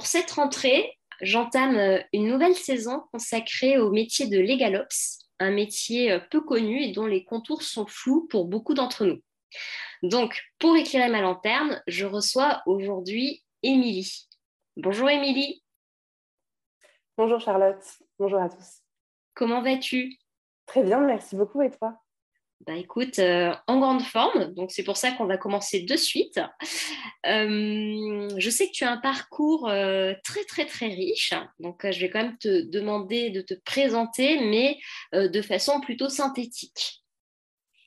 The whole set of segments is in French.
pour cette rentrée, j'entame euh, une nouvelle saison consacrée au métier de LegalOps, un métier euh, peu connu et dont les contours sont flous pour beaucoup d'entre nous. Donc, pour éclairer ma lanterne, je reçois aujourd'hui Émilie. Bonjour Émilie. Bonjour Charlotte. Bonjour à tous. Comment vas-tu? Très bien, merci beaucoup. Et toi? Bah écoute, euh, en grande forme, donc c'est pour ça qu'on va commencer de suite. Euh, je sais que tu as un parcours euh, très très très riche, donc je vais quand même te demander de te présenter, mais de façon plutôt synthétique.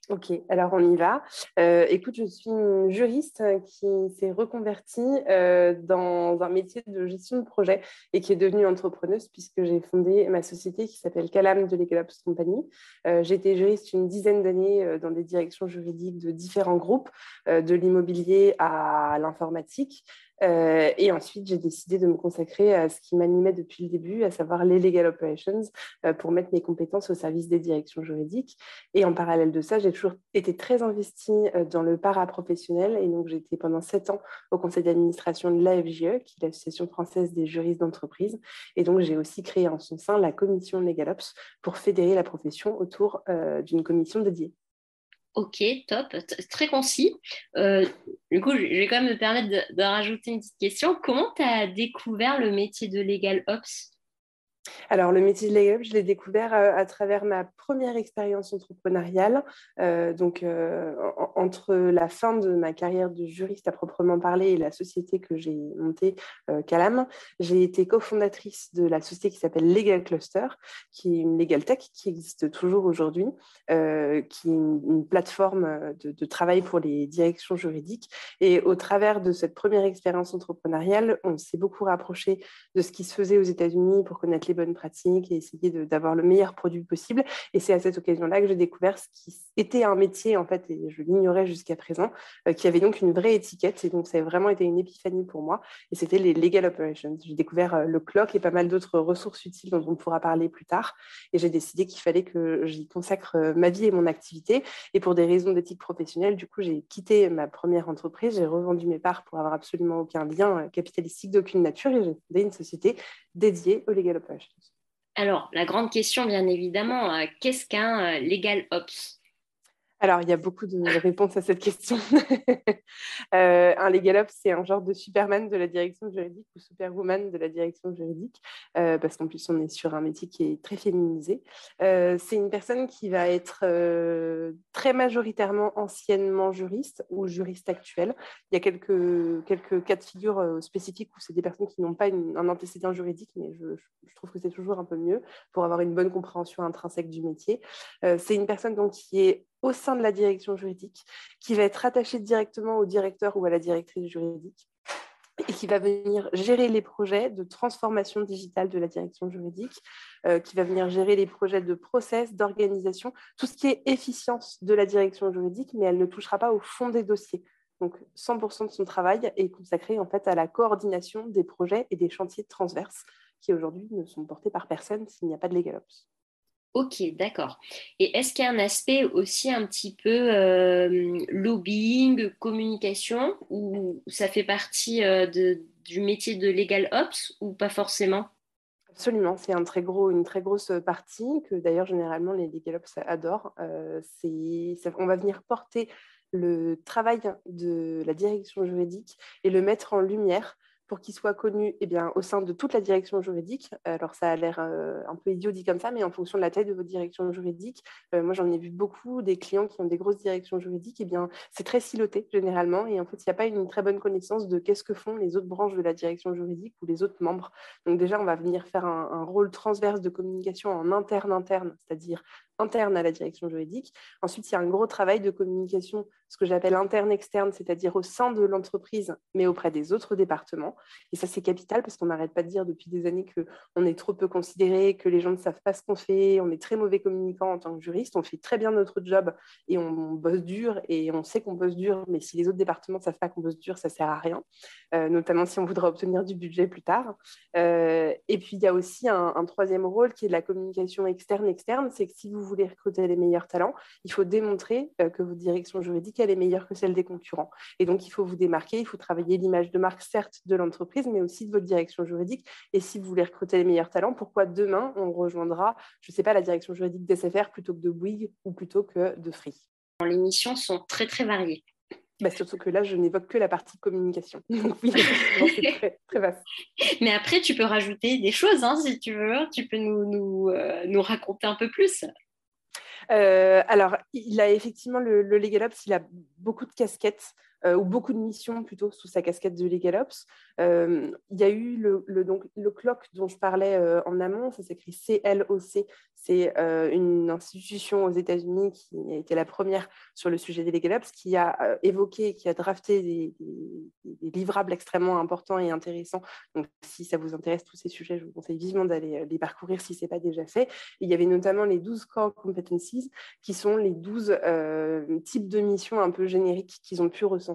Ok, alors on y va. Euh, écoute, je suis une juriste qui s'est reconvertie euh, dans un métier de gestion de projet et qui est devenue entrepreneuse puisque j'ai fondé ma société qui s'appelle Calam de Legalops Company. Euh, j'ai été juriste une dizaine d'années dans des directions juridiques de différents groupes, de l'immobilier à l'informatique. Euh, et ensuite, j'ai décidé de me consacrer à ce qui m'animait depuis le début, à savoir les legal operations, euh, pour mettre mes compétences au service des directions juridiques. Et en parallèle de ça, j'ai toujours été très investie euh, dans le paraprofessionnel. Et donc, été pendant sept ans au conseil d'administration de l'AFGE, qui est l'Association française des juristes d'entreprise. Et donc, j'ai aussi créé en son sein la commission LegalOps pour fédérer la profession autour d'une commission dédiée. Ok, top, très concis. Euh, du coup, je vais quand même me permettre de, rajouter une petite question. Comment tu as découvert le métier de Legal Ops? Alors, le métier de layup, je l'ai découvert euh, à travers ma première expérience entrepreneuriale. Euh, donc, euh, entre la fin de ma carrière de juriste à proprement parler et la société que j'ai montée, Calam, j'ai été cofondatrice de la société qui s'appelle Legal Cluster, qui est une legal tech qui existe toujours aujourd'hui, qui est une, plateforme de, de, travail pour les directions juridiques. Et au travers de cette première expérience entrepreneuriale, on s'est beaucoup rapproché de ce qui se faisait aux États-Unis pour connaître les bonnes pratiques et essayer d'avoir le meilleur produit possible. Et c'est à cette occasion-là que j'ai découvert ce qui était un métier, en fait, et je l'ignorais jusqu'à présent, euh, qui avait donc une vraie étiquette. Et donc, ça a vraiment été une épiphanie pour moi. Et c'était les legal operations. J'ai découvert euh, le clock et pas mal d'autres ressources utiles dont on pourra parler plus tard. Et j'ai décidé qu'il fallait que j'y consacre euh, ma vie et mon activité. Et pour des raisons d'éthique professionnelle, du coup, j'ai quitté ma première entreprise. J'ai revendu mes parts pour avoir absolument aucun lien capitalistique d'aucune nature. Et j'ai fondé une société dédiée aux legal operations. Alors, la grande question, bien évidemment, euh, qu'est-ce qu'un euh, legal ops? Alors, il y a beaucoup de réponses à cette question. euh, un legal ops, c'est un genre de Superman de la direction juridique ou Superwoman de la direction juridique, euh, parce qu'en plus, on est sur un métier qui est très féminisé. Euh, c'est une personne qui va être très majoritairement anciennement juriste ou juriste actuel. Il y a quelques, quelques cas de figure spécifiques où c'est des personnes qui n'ont pas un antécédent juridique, mais je, je trouve que c'est toujours un peu mieux pour avoir une bonne compréhension intrinsèque du métier. c'est une personne donc, qui est au sein de la direction juridique, qui va être attaché directement au directeur ou à la directrice juridique et qui va venir gérer les projets de transformation digitale de la direction juridique, euh, qui va venir gérer les projets de process, d'organisation, tout ce qui est efficience de la direction juridique, mais elle ne touchera pas au fond des dossiers. Donc 100% de son travail est consacré en fait à la coordination des projets et des chantiers transverses qui aujourd'hui ne sont portés par personne s'il n'y a pas de LegalOps. Ok, d'accord. Et est-ce qu'il y a un aspect aussi un petit peu euh, lobbying, communication, ou ça fait partie euh, du métier de Legal Ops ou pas forcément? Absolument, c'est une très grosse partie que d'ailleurs généralement les Legal Ops adorent. Euh, on va venir porter le travail de la direction juridique et le mettre en lumière pour qu'il soit connu eh bien, au sein de toute la direction juridique. Alors, ça a l'air euh, un peu idiot dit comme ça, mais en fonction de la taille de votre direction juridique, euh, moi, j'en ai vu beaucoup des clients qui ont des grosses directions juridiques. Eh bien, c'est très siloté généralement. Et en fait, il n'y a pas une très bonne connaissance de qu'est-ce que font les autres branches de la direction juridique ou les autres membres. Donc, déjà, on va venir faire un, un rôle transverse de communication en interne-interne, c'est-à-dire interne à la direction juridique. Ensuite, il y a un gros travail de communication, ce que j'appelle interne-externe, c'est-à-dire au sein de l'entreprise, mais auprès des autres départements. Et ça, c'est capital parce qu'on n'arrête pas de dire depuis des années qu'on est trop peu considéré, que les gens ne savent pas ce qu'on fait, on est très mauvais communicant en tant que juriste, on fait très bien notre job et on, bosse dur et on sait qu'on bosse dur, mais si les autres départements ne savent pas qu'on bosse dur, ça ne sert à rien, euh, notamment si on voudra obtenir du budget plus tard. Euh, et puis, il y a aussi un, un troisième rôle qui est la communication externe-externe, c'est que si vous vous voulez recruter les meilleurs talents, il faut démontrer que votre direction juridique, elle est meilleure que celle des concurrents. Et donc, il faut vous démarquer, il faut travailler l'image de marque, certes, de l'entreprise, mais aussi de votre direction juridique. Et si vous voulez recruter les meilleurs talents, pourquoi demain, on rejoindra, je ne sais pas, la direction juridique d'SFR plutôt que de Bouygues ou plutôt que de Free? Les missions sont très, très variées. Bah, surtout que là, je n'évoque que la partie communication. Donc oui, c'est très, vaste. Mais après, tu peux rajouter des choses, hein, si tu veux. Tu peux nous, nous, euh, nous raconter un peu plus. Euh, alors, il a effectivement le, le Legal Ops, il a beaucoup de casquettes. Euh, ou beaucoup de missions plutôt sous sa casquette de LegalOps. Euh, il y a eu le, le, donc, le CLOC dont je parlais euh, en amont, ça s'écrit CLOC, c'est une institution aux États-Unis qui a été la première sur le sujet des LegalOps, qui a évoqué, qui a drafté des, livrables extrêmement importants et intéressants. Donc, si ça vous intéresse, tous ces sujets, je vous conseille vivement d'aller les parcourir si ce n'est pas déjà fait. il y avait notamment les 12 core competencies, qui sont les 12 types de missions un peu génériques qu'ils ont pu ressentir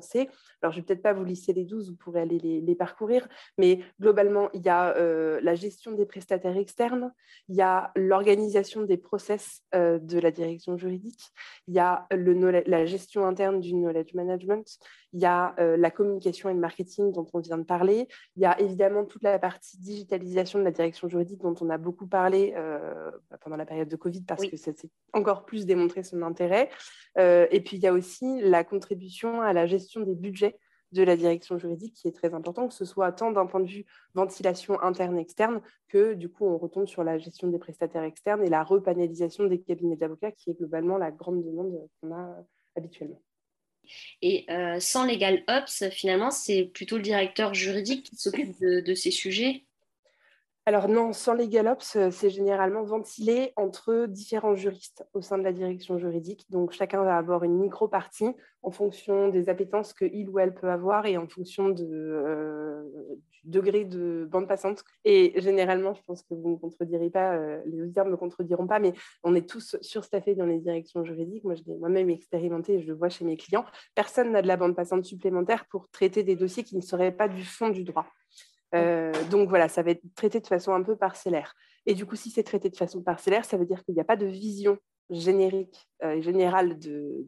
alors, je ne vais peut-être pas vous lister les 12, vous pourrez aller les, parcourir, mais globalement, il y a euh, la gestion des prestataires externes, il y a l'organisation des process euh, de la direction juridique, il y a le, la gestion interne du knowledge management, il y a euh, la communication et le marketing dont on vient de parler, il y a évidemment toute la partie digitalisation de la direction juridique dont on a beaucoup parlé pendant la période de Covid parce que ça s'est encore plus démontré son intérêt. et puis, il y a aussi la contribution à la gestion des budgets de la direction juridique qui est très important, que ce soit tant d'un point de vue ventilation interne-externe que du coup on retombe sur la gestion des prestataires externes et la repanélisation des cabinets d'avocats qui est globalement la grande demande qu'on a habituellement. Et euh, sans Legal Ops, finalement, c'est plutôt le directeur juridique qui s'occupe de, ces sujets? Alors non, sans LegalOps, euh, c'est généralement ventilé entre différents juristes au sein de la direction juridique. Donc chacun va avoir une micro-partie en fonction des appétences qu'il ou elle peut avoir et en fonction euh, du degré de bande passante. Et généralement, je pense que vous ne contredirez pas, euh, les auditeurs ne me contrediront pas, mais on est tous surstaffés dans les directions juridiques. Moi, je l'ai moi-même expérimenté et je le vois chez mes clients. Personne n'a de la bande passante supplémentaire pour traiter des dossiers qui ne seraient pas du fond du droit. Euh, donc voilà, ça va être traité de façon un peu parcellaire. Et du coup, si c'est traité de façon parcellaire, ça veut dire qu'il n'y a pas de vision générique euh, et générale du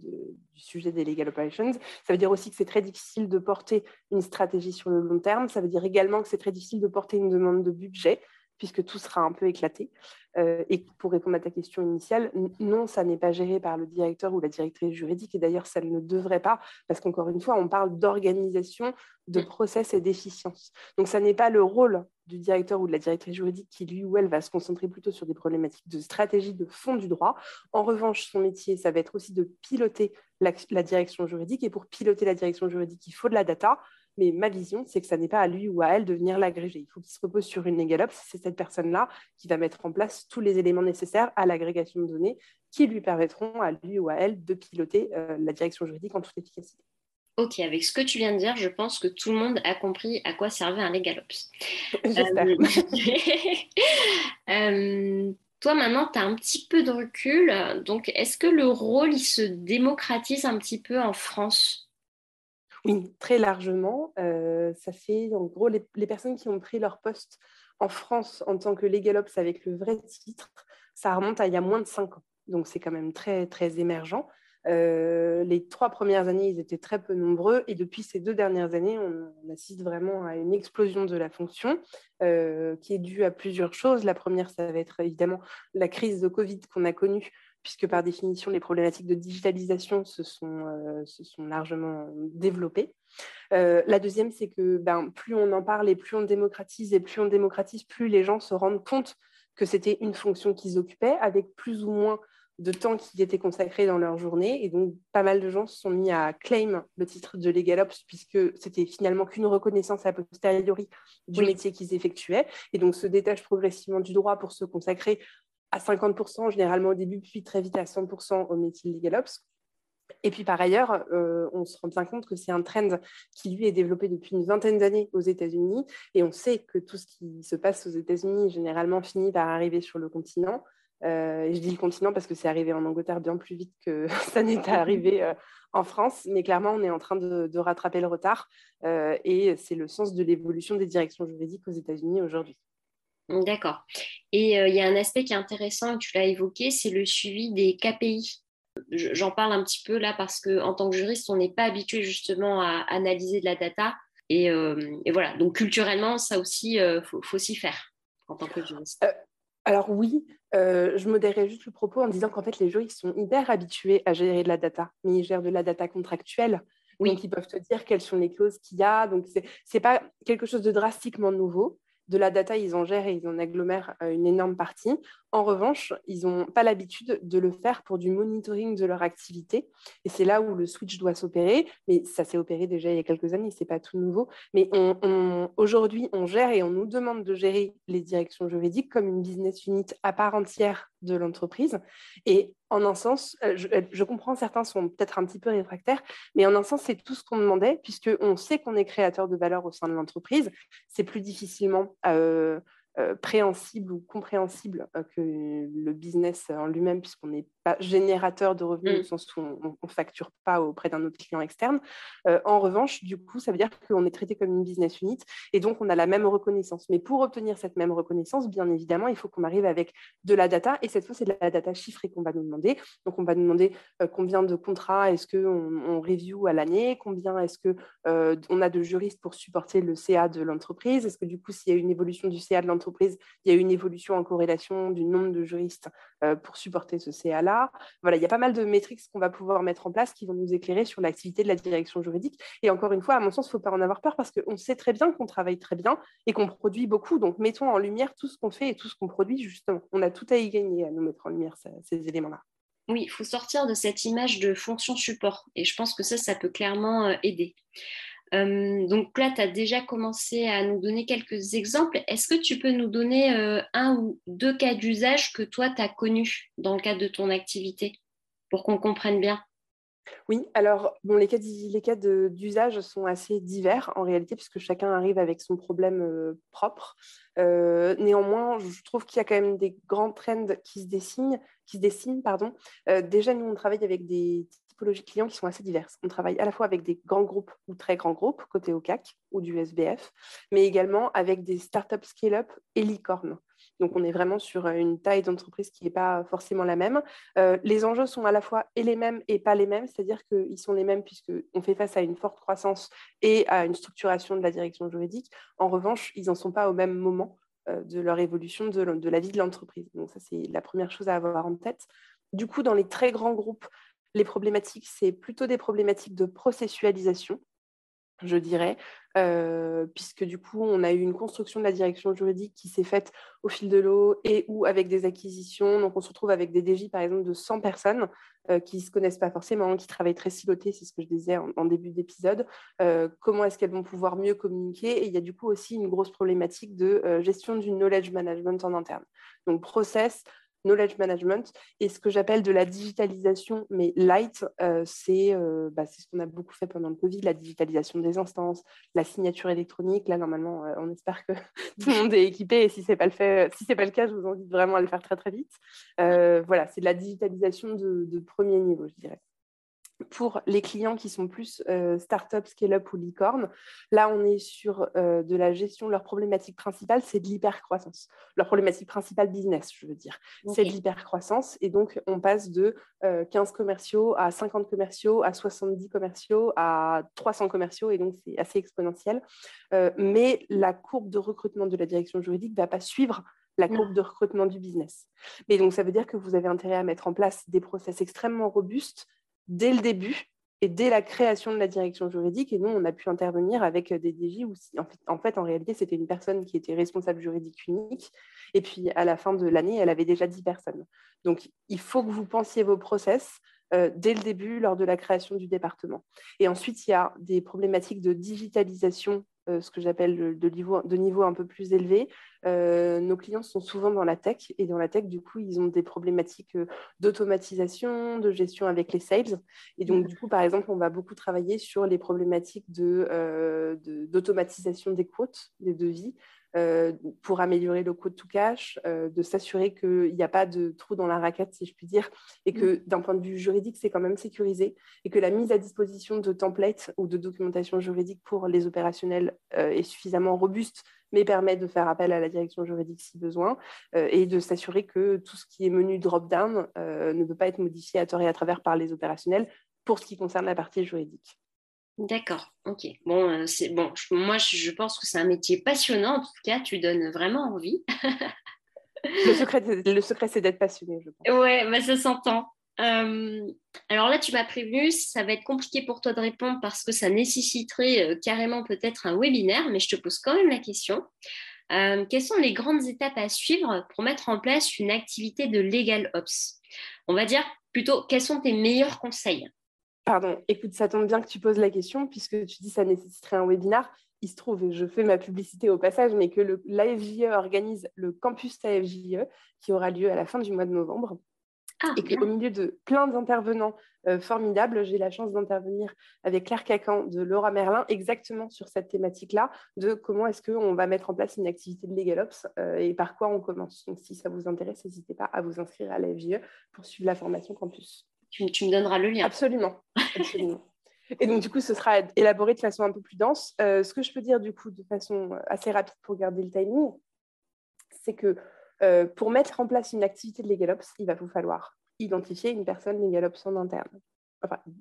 sujet des legal operations. Ça veut dire aussi que c'est très difficile de porter une stratégie sur le long terme. Ça veut dire également que c'est très difficile de porter une demande de budget puisque tout sera un peu éclaté. Euh, et pour répondre à ta question initiale, non, ça n'est pas géré par le directeur ou la directrice juridique, et d'ailleurs, ça ne devrait pas, parce qu'encore une fois, on parle d'organisation, de process et d'efficience. Donc, ça n'est pas le rôle du directeur ou de la directrice juridique qui, lui ou elle, va se concentrer plutôt sur des problématiques de stratégie, de fond du droit. En revanche, son métier, ça va être aussi de piloter la, la direction juridique, et pour piloter la direction juridique, il faut de la data, mais ma vision, c'est que ça n'est pas à lui ou à elle de venir l'agréger. Il faut qu'il se repose sur une LegalOps. C'est cette personne-là qui va mettre en place tous les éléments nécessaires à l'agrégation de données qui lui permettront à lui ou à elle de piloter euh, la direction juridique en toute efficacité. Ok, avec ce que tu viens de dire, je pense que tout le monde a compris à quoi servait un LegalOps. J'espère. Euh, euh, toi, maintenant, tu as un petit peu de recul. Donc, est-ce que le rôle, il se démocratise un petit peu en France? Oui, très largement. Euh, ça fait, en gros, les, personnes qui ont pris leur poste en France en tant que LegalOps avec le vrai titre, ça remonte à il y a moins de cinq ans. Donc, c'est quand même très, très émergent. Euh, les trois premières années, ils étaient très peu nombreux. Et depuis ces deux dernières années, on, assiste vraiment à une explosion de la fonction euh, qui est due à plusieurs choses. La première, ça va être évidemment la crise de Covid qu'on a connue puisque par définition, les problématiques de digitalisation se sont, euh, sont largement développées. Euh, la deuxième, c'est que ben, plus on en parle et plus on démocratise, et plus on démocratise, plus les gens se rendent compte que c'était une fonction qu'ils occupaient, avec plus ou moins de temps qui était consacré dans leur journée. Et donc, pas mal de gens se sont mis à claim le titre de LegalOps, puisque c'était finalement qu'une reconnaissance a posteriori du métier qu'ils effectuaient. Et donc, se détachent progressivement du droit pour se consacrer à 50% généralement au début, puis très vite à 100% au métier LegalOps. Et puis par ailleurs, euh, on se rend bien compte que c'est un trend qui lui est développé depuis une vingtaine d'années aux États-Unis. Et on sait que tout ce qui se passe aux États-Unis généralement finit par arriver sur le continent. Euh, et je dis le continent parce que c'est arrivé en Angleterre bien plus vite que ça n'était arrivé euh, en France. Mais clairement, on est en train de rattraper le retard. et c'est le sens de l'évolution des directions juridiques aux États-Unis aujourd'hui. D'accord. Et il y a un aspect qui est intéressant, tu l'as évoqué, c'est le suivi des KPI. J'en parle un petit peu là parce qu'en tant que juriste, on n'est pas habitué justement à analyser de la data. Et, et voilà, donc culturellement, ça aussi, il faut, faut s'y faire en tant que juriste. Alors oui, euh, je modérais juste le propos en disant qu'en fait, les juristes sont hyper habitués à gérer de la data, mais ils gèrent de la data contractuelle. Oui. Donc, ils peuvent te dire quelles sont les clauses qu'il y a. Donc, ce n'est pas quelque chose de drastiquement nouveau de la data, ils en gèrent et ils en agglomèrent euh, une énorme partie. En revanche, ils n'ont pas l'habitude de le faire pour du monitoring de leur activité. Et c'est là où le switch doit s'opérer. Mais ça s'est opéré déjà il y a quelques années, ce n'est pas tout nouveau. Mais aujourd'hui, on gère et on nous demande de gérer les directions juridiques comme une business unit à part entière de l'entreprise. Et en un sens, euh, euh, je, comprends, certains sont peut-être un petit peu réfractaires, mais en un sens, c'est tout ce qu'on demandait, puisqu'on sait qu'on est créateur de valeur au sein de l'entreprise. C'est plus difficilement euh, préhensible ou compréhensible que le business en lui-même, puisqu'on n'est pas générateur de revenus mm. au sens où on ne facture pas auprès d'un autre client externe. Euh, en revanche, du coup, ça veut dire qu'on est traité comme une business unit et donc on a la même reconnaissance. Mais pour obtenir cette même reconnaissance, bien évidemment, il faut qu'on arrive avec de la data et cette fois, c'est de la data chiffrée qu'on va nous demander. Donc, on va nous demander euh, combien de contrats est-ce qu'on on review à l'année, combien est-ce qu'on euh, on a de juristes pour supporter le CA de l'entreprise, est-ce que du coup, s'il y a une évolution du CA de l'entreprise, il y a une évolution en corrélation du nombre de juristes pour supporter ce CA-là voilà, il y a pas mal de métriques qu'on va pouvoir mettre en place qui vont nous éclairer sur l'activité de la direction juridique. Et encore une fois, à mon sens, il ne faut pas en avoir peur parce qu'on sait très bien qu'on travaille très bien et qu'on produit beaucoup. Donc, mettons en lumière tout ce qu'on fait et tout ce qu'on produit, justement. On a tout à y gagner à nous mettre en lumière ces éléments-là. Oui, il faut sortir de cette image de fonction support. Et je pense que ça, ça peut clairement euh, aider. Euh, donc là, tu as déjà commencé à nous donner quelques exemples. Est-ce que tu peux nous donner euh, un ou deux cas d'usage que toi, tu as connus dans le cadre de ton activité pour qu'on comprenne bien? Oui, alors bon, les cas, d'usage sont assez divers en réalité, puisque chacun arrive avec son problème euh, propre. néanmoins, je trouve qu'il y a quand même des grands trends qui se dessinent. Qui se dessinent pardon. déjà, nous, on travaille avec des clients qui sont assez diverses. On travaille à la fois avec des grands groupes ou très grands groupes, côté OCAC ou du SBF, mais également avec des startups scale-up et licornes. Donc, on est vraiment sur une taille d'entreprise qui n'est pas forcément la même. Euh, les enjeux sont à la fois et les mêmes et pas les mêmes, c'est-à-dire qu'ils sont les mêmes puisqu'on fait face à une forte croissance et à une structuration de la direction juridique. En revanche, ils n'en sont pas au même moment euh, de leur évolution de la vie de l'entreprise. Donc, ça, c'est la première chose à avoir en tête. Du coup, dans les très grands groupes, les problématiques, c'est plutôt des problématiques de processualisation, je dirais, euh, puisque du coup, on a eu une construction de la direction juridique qui s'est faite au fil de l'eau et ou avec des acquisitions. Donc, on se retrouve avec des DJ, par exemple, de 100 personnes euh, qui ne se connaissent pas forcément, qui travaillent très silotés, c'est ce que je disais en, début d'épisode. Euh, comment est-ce qu'elles vont pouvoir mieux communiquer? Et il y a du coup aussi une grosse problématique de gestion du knowledge management en interne. Donc, process, knowledge management et ce que j'appelle de la digitalisation, mais light, euh, euh, bah, c'est ce qu'on a beaucoup fait pendant le Covid, la digitalisation des instances, la signature électronique. Là, normalement, euh, on espère que tout le monde est équipé et si ce n'est pas, le fait, si pas le cas, je vous invite vraiment à le faire très, très vite. voilà, c'est de la digitalisation de premier niveau, je dirais pour les clients qui sont plus euh, start-up, scale-up ou licorne, là, on est sur euh, de la gestion. Leur problématique principale, c'est de l'hypercroissance. Leur problématique principale business, je veux dire, c'est de l'hypercroissance. Et donc, on passe de 15 euh, commerciaux à 50 commerciaux, à 70 commerciaux, à 300 commerciaux. Et donc, c'est assez exponentiel. mais la courbe de recrutement de la direction juridique ne va pas suivre la courbe de recrutement du business. Mais donc, ça veut dire que vous avez intérêt à mettre en place des process extrêmement robustes dès le début et dès la création de la direction juridique. Et nous, on a pu intervenir avec des DJ où, en fait, en, fait, en réalité, c'était une personne qui était responsable juridique unique. Et puis, à la fin de l'année, elle avait déjà 10 personnes. Donc, il faut que vous pensiez vos process euh, dès le début, lors de la création du département. Et ensuite, il y a des problématiques de digitalisation euh, ce que j'appelle de niveau, de niveau un peu plus élevé. Euh, nos clients sont souvent dans la tech et dans la tech, du coup, ils ont des problématiques euh, d'automatisation, de gestion avec les sales. Et donc, du coup, par exemple, on va beaucoup travailler sur les problématiques d'automatisation de, des quotes, des devis, pour améliorer le code to cash, euh, de s'assurer qu'il n'y a pas de trou dans la raquette, si je puis dire, et que mm. d'un point de vue juridique, c'est quand même sécurisé, et que la mise à disposition de templates ou de documentation juridique pour les opérationnels euh, est suffisamment robuste mais permet de faire appel à la direction juridique si besoin et de s'assurer que tout ce qui est menu drop-down ne peut pas être modifié à tort et à travers par les opérationnels pour ce qui concerne la partie juridique. D'accord, ok. Bon, c'est bon. moi, je pense que c'est un métier passionnant. En tout cas, tu donnes vraiment envie. le secret, le secret c'est d'être passionné, je pense. Ouais, mais ça s'entend. Euh, alors là, tu m'as prévenu, ça va être compliqué pour toi de répondre parce que ça nécessiterait euh, carrément peut-être un webinaire, mais je te pose quand même la question. Euh, quelles sont les grandes étapes à suivre pour mettre en place une activité de Legal Ops? On va dire plutôt, quels sont tes meilleurs conseils? Pardon, écoute, ça tombe bien que tu poses la question puisque tu dis que ça nécessiterait un webinaire. Il se trouve, et je fais ma publicité au passage, mais que l'AFJE organise le campus AFJE qui aura lieu à la fin du mois de novembre. Ah, et qu'au milieu de plein d'intervenants euh, formidables, j'ai la chance d'intervenir avec Claire Cacan de Laura Merlin exactement sur cette thématique-là, de comment est-ce qu'on va mettre en place une activité de LegalOps euh, et par quoi on commence. Donc si ça vous intéresse, n'hésitez pas à vous inscrire à la FGE pour suivre la formation campus. Tu, me donneras le lien. Absolument. Et donc, du coup, ce sera élaboré de façon un peu plus dense. Euh, ce que je peux dire, du coup, de façon assez rapide pour garder le timing, c'est que euh, pour mettre en place une activité de LegalOps, il va vous falloir identifier une personne LegalOps en interne.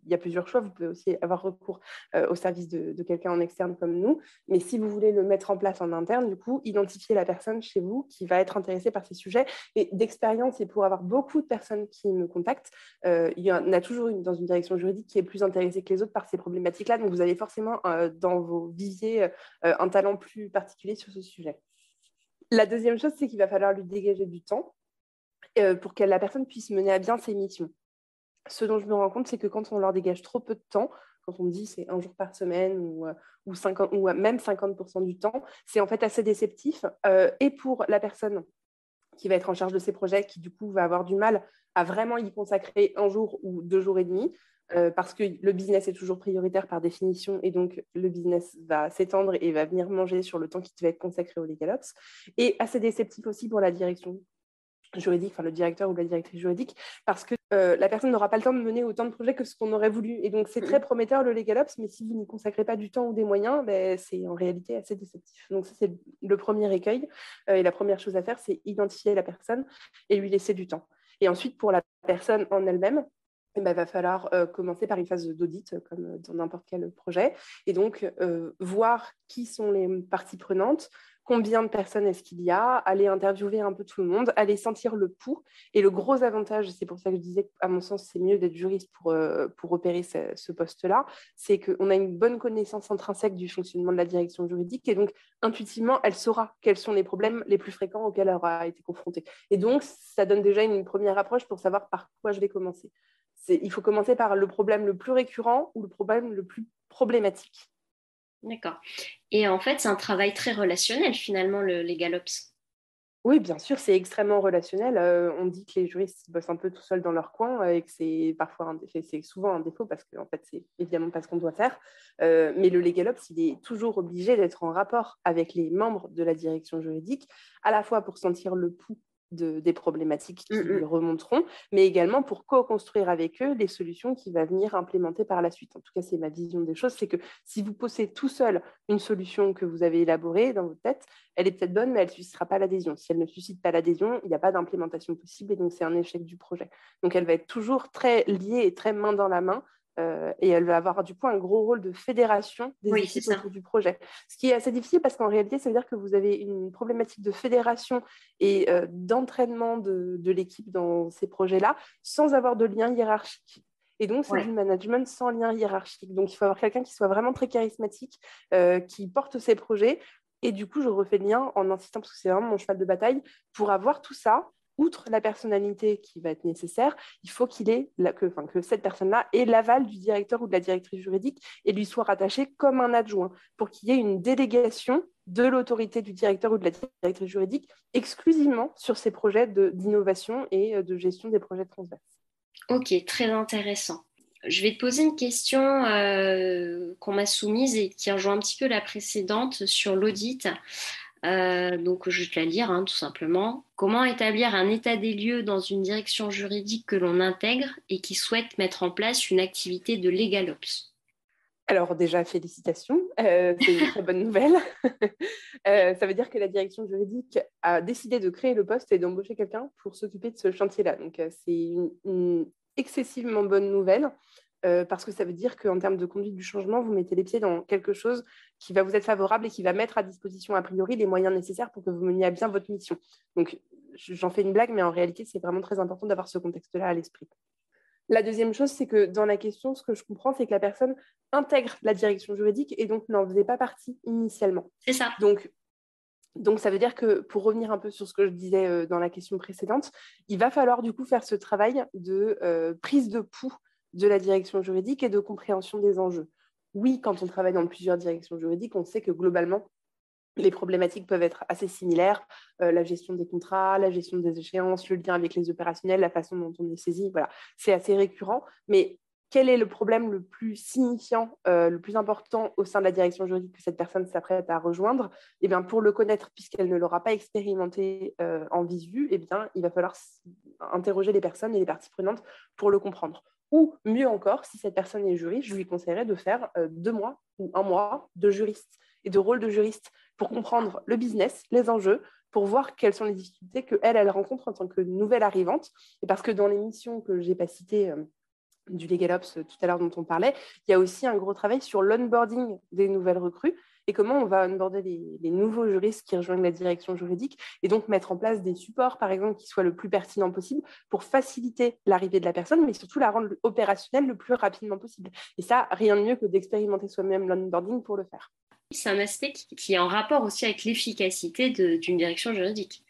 Il y a plusieurs choix. Vous pouvez aussi avoir recours euh, au service de, quelqu'un en externe comme nous. Mais si vous voulez le mettre en place en interne, du coup, identifiez la personne chez vous qui va être intéressée par ces sujets. Et d'expérience, et pour avoir beaucoup de personnes qui me contactent, euh, il y en a toujours une dans une direction juridique qui est plus intéressée que les autres par ces problématiques-là. Donc, vous avez forcément dans vos viviers un talent plus particulier sur ce sujet. La deuxième chose, c'est qu'il va falloir lui dégager du temps euh, pour que la personne puisse mener à bien ses missions. Ce dont je me rends compte, c'est que quand on leur dégage trop peu de temps, quand on dit c'est un jour par semaine ou, euh, ou, 50, ou même 50% du temps, c'est en fait assez déceptif. Euh, et pour la personne qui va être en charge de ces projets, qui du coup va avoir du mal à vraiment y consacrer un jour ou deux jours et demi, euh, parce que le business est toujours prioritaire par définition et donc le business va s'étendre et va venir manger sur le temps qui devait être consacré au LegalOps. Et assez déceptif aussi pour la direction juridique, enfin le directeur ou la directrice juridique, parce que euh, la personne n'aura pas le temps de mener autant de projets que ce qu'on aurait voulu. Et donc c'est très prometteur le LegalOps, mais si vous n'y consacrez pas du temps ou des moyens, ben, c'est en réalité assez déceptif. Donc ça c'est le premier écueil. Euh, et la première chose à faire, c'est identifier la personne et lui laisser du temps. Et ensuite, pour la personne en elle-même, il va falloir euh, commencer par une phase d'audit, comme dans n'importe quel projet, et donc euh, voir qui sont les parties prenantes, combien de personnes est-ce qu'il y a, aller interviewer un peu tout le monde, aller sentir le pouls. Et le gros avantage, c'est pour ça que je disais qu'à mon sens, c'est mieux d'être juriste pour, pour opérer ce poste-là, c'est qu'on a une bonne connaissance intrinsèque du fonctionnement de la direction juridique, et donc intuitivement, elle saura quels sont les problèmes les plus fréquents auxquels elle aura été confrontée. Et donc, ça donne déjà une première approche pour savoir par quoi je vais commencer il faut commencer par le problème le plus récurrent ou le problème le plus problématique. D'accord. Et en fait, c'est un travail très relationnel finalement, le LegalOps. Oui, bien sûr, c'est extrêmement relationnel. Euh, on dit que les juristes bossent un peu tout seuls dans leur coin et que c'est parfois c'est souvent un défaut parce qu'en fait, c'est évidemment pas ce qu'on doit faire. Euh, mais le LegalOps, il est toujours obligé d'être en rapport avec les membres de la direction juridique, à la fois pour sentir le pouls des problématiques qui mmh remonteront, mais également pour co-construire avec eux les solutions qu'il va venir implémenter par la suite. En tout cas, c'est ma vision des choses, c'est que si vous posez tout seul une solution que vous avez élaborée dans votre tête, elle est peut-être bonne, mais elle ne suscitera pas l'adhésion. Si elle ne suscite pas l'adhésion, il n'y a pas d'implémentation possible et donc c'est un échec du projet. Donc elle va être toujours très liée et très main dans la main euh, et elle va avoir du coup un gros rôle de fédération des équipes autour du projet. Ce qui est assez difficile parce qu'en réalité, ça veut dire que vous avez une problématique de fédération et euh, d'entraînement de, l'équipe dans ces projets-là sans avoir de lien hiérarchique. Et donc, c'est du management sans lien hiérarchique. Donc, il faut avoir quelqu'un qui soit vraiment très charismatique, euh, qui porte ses projets. Et du coup, je refais le lien en insistant, parce que c'est vraiment mon cheval de bataille, pour avoir tout ça, outre la personnalité qui va être nécessaire, il faut qu'il ait que, cette personne-là ait l'aval du directeur ou de la directrice juridique et lui soit rattaché comme un adjoint pour qu'il y ait une délégation de l'autorité du directeur ou de la directrice juridique exclusivement sur ces projets d'innovation et euh, de gestion des projets transverses. Ok, très intéressant. Je vais te poser une question euh, qu'on m'a soumise et qui rejoint un petit peu la précédente sur l'audit. Euh, donc, je vais te la lire hein, tout simplement. Comment établir un état des lieux dans une direction juridique que l'on intègre et qui souhaite mettre en place une activité de LegalOps alors déjà, félicitations, euh, c'est une très bonne nouvelle. Euh, ça veut dire que la direction juridique a décidé de créer le poste et d'embaucher quelqu'un pour s'occuper de ce chantier-là. Donc c'est une, excessivement bonne nouvelle parce que ça veut dire qu'en termes de conduite du changement, vous mettez les pieds dans quelque chose qui va vous être favorable et qui va mettre à disposition a priori les moyens nécessaires pour que vous meniez à bien votre mission. Donc j'en fais une blague, mais en réalité, c'est vraiment très important d'avoir ce contexte-là à l'esprit. La deuxième chose, c'est que dans la question, ce que je comprends, c'est que la personne intègre la direction juridique et donc n'en faisait pas partie initialement. C'est ça. Donc, donc, ça veut dire que pour revenir un peu sur ce que je disais euh, dans la question précédente, il va falloir du coup faire ce travail de euh, prise de pouls de la direction juridique et de compréhension des enjeux. Oui, quand on travaille dans plusieurs directions juridiques, on sait que globalement, les problématiques peuvent être assez similaires. Euh, la gestion des contrats, la gestion des échéances, le lien avec les opérationnels, la façon dont on est saisi, voilà, c'est assez récurrent. Mais quel est le problème le plus signifiant, euh, le plus important au sein de la direction juridique que cette personne s'apprête à rejoindre? Eh bien, pour le connaître, puisqu'elle ne l'aura pas expérimenté euh, en visu, eh bien, il va falloir interroger les personnes et les parties prenantes pour le comprendre. Ou mieux encore, si cette personne est juriste, je lui conseillerais de faire deux mois ou un mois de juriste et de rôle de juriste pour comprendre le business, les enjeux, pour voir quelles sont les difficultés qu'elle, elle rencontre en tant que nouvelle arrivante. Et parce que dans les missions que je n'ai pas citées euh, du LegalOps euh, tout à l'heure dont on parlait, il y a aussi un gros travail sur l'onboarding des nouvelles recrues et comment on va onboarder les, nouveaux juristes qui rejoignent la direction juridique et donc mettre en place des supports, par exemple, qui soient le plus pertinents possible pour faciliter l'arrivée de la personne, mais surtout la rendre opérationnelle le plus rapidement possible. Et ça, rien de mieux que d'expérimenter soi-même l'onboarding pour le faire c'est un aspect qui, est en rapport aussi avec l'efficacité d'une direction juridique.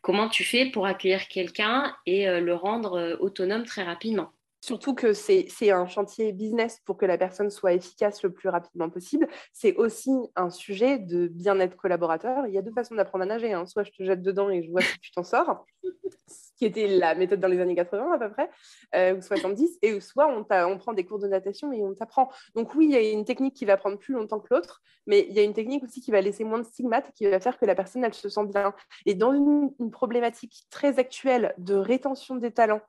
Comment tu fais pour accueillir quelqu'un et euh, le rendre euh, autonome très rapidement? Surtout que c'est un chantier business pour que la personne soit efficace le plus rapidement possible. C'est aussi un sujet de bien-être collaborateur. Il y a deux façons d'apprendre à nager. Hein. Soit je te jette dedans et je vois si tu t'en sors, ce qui était la méthode dans les années 80 à peu près, euh, ou 70, et soit on, prend des cours de natation et on t'apprend. Donc oui, il y a une technique qui va prendre plus longtemps que l'autre, mais il y a une technique aussi qui va laisser moins de stigmates, qui va faire que la personne, elle se sent bien. Et dans une problématique très actuelle de rétention des talents,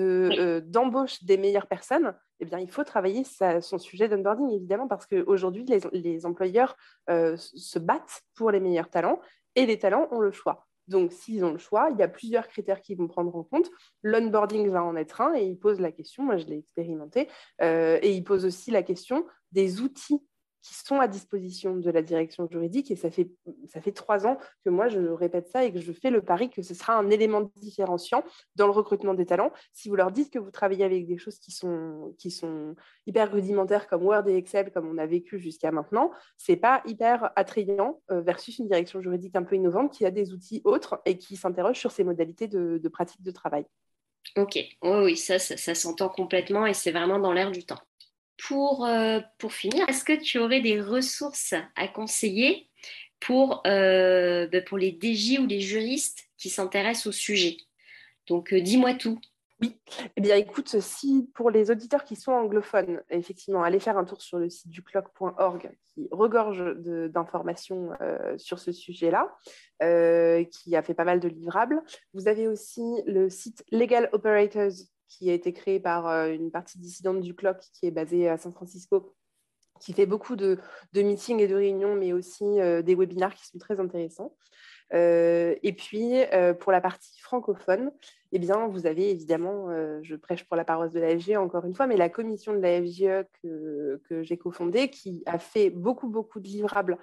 euh, d'embauche des meilleures personnes, eh bien, il faut travailler son sujet d'onboarding, évidemment, parce qu'aujourd'hui, les, les employeurs euh, se battent pour les meilleurs talents et les talents ont le choix. Donc, s'ils ont le choix, il y a plusieurs critères qu'ils vont prendre en compte. L'onboarding va en être un et il pose la question, moi je l'ai expérimenté, euh, et il pose aussi la question des outils qui sont à disposition de la direction juridique. Et ça fait, ça fait trois ans que moi, je répète ça et que je fais le pari que ce sera un élément différenciant dans le recrutement des talents. Si vous leur dites que vous travaillez avec des choses qui sont, qui sont hyper rudimentaires comme Word et Excel, comme on a vécu jusqu'à maintenant, c'est pas hyper attrayant euh, versus une direction juridique un peu innovante qui a des outils autres et qui s'interroge sur ses modalités de, pratique de travail. Ok, oui, ça, ça s'entend complètement et c'est vraiment dans l'air du temps. Pour, euh, pour finir, est-ce que tu aurais des ressources à conseiller pour, euh, ben, pour les DJ ou les juristes qui s'intéressent au sujet? Donc, euh, dis-moi tout. Oui, eh bien écoute, si pour les auditeurs qui sont anglophones, effectivement, allez faire un tour sur le site du clock.org qui regorge d'informations sur ce sujet-là, qui a fait pas mal de livrables. Vous avez aussi le site Legal Operators qui a été créé par euh, une partie dissidente du CLOC qui est basée à San Francisco, qui fait beaucoup de, meetings et de réunions, mais aussi euh, des webinaires qui sont très intéressants. Euh, et puis, pour la partie francophone, eh bien, vous avez évidemment, je prêche pour la paroisse de la FGE encore une fois, mais la commission de la FGE que, que j'ai cofondée, qui a fait beaucoup, beaucoup de livrables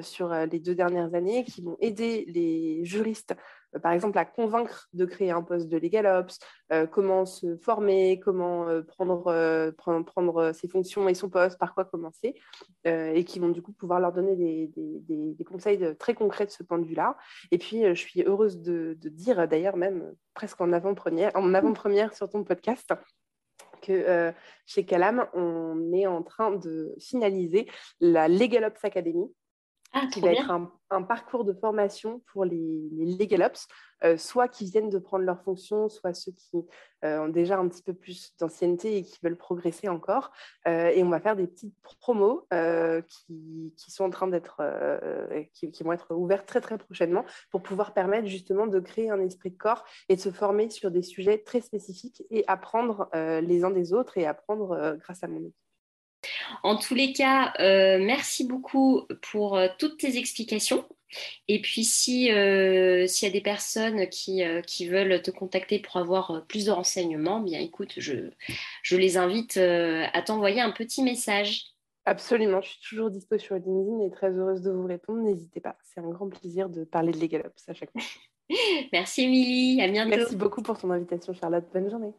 sur les deux dernières années, qui vont aider les juristes par exemple, à convaincre de créer un poste de LegalOps, euh, comment se former, comment euh, prendre, ses fonctions et son poste, par quoi commencer, et qui vont du coup pouvoir leur donner des, conseils très concrets de ce point de vue-là. Et puis, je suis heureuse de, dire, d'ailleurs même presque en avant-première, en avant-première sur ton podcast, que chez Calam, on est en train de finaliser la LegalOps Academy, ah, qui va être un, parcours de formation pour les, les LegalOps, euh, soit qui viennent de prendre leurs fonctions, soit ceux qui euh, ont déjà un petit peu plus d'ancienneté et qui veulent progresser encore. Euh, et on va faire des petites promos qui, qui, sont en train d'être, qui, qui, vont être ouvertes très très prochainement pour pouvoir permettre justement de créer un esprit de corps et de se former sur des sujets très spécifiques et apprendre les uns des autres et apprendre grâce à mon équipe. En tous les cas, euh, merci beaucoup pour euh, toutes tes explications. Et puis, si, euh, s'il y a des personnes qui, qui, veulent te contacter pour avoir plus de renseignements, bien écoute, je, je les invite à t'envoyer un petit message. Absolument, je suis toujours dispo sur LinkedIn et très heureuse de vous répondre. N'hésitez pas, c'est un grand plaisir de parler de LegalOps à chaque fois. Merci Émilie, à bientôt. Merci beaucoup pour ton invitation Charlotte, bonne journée.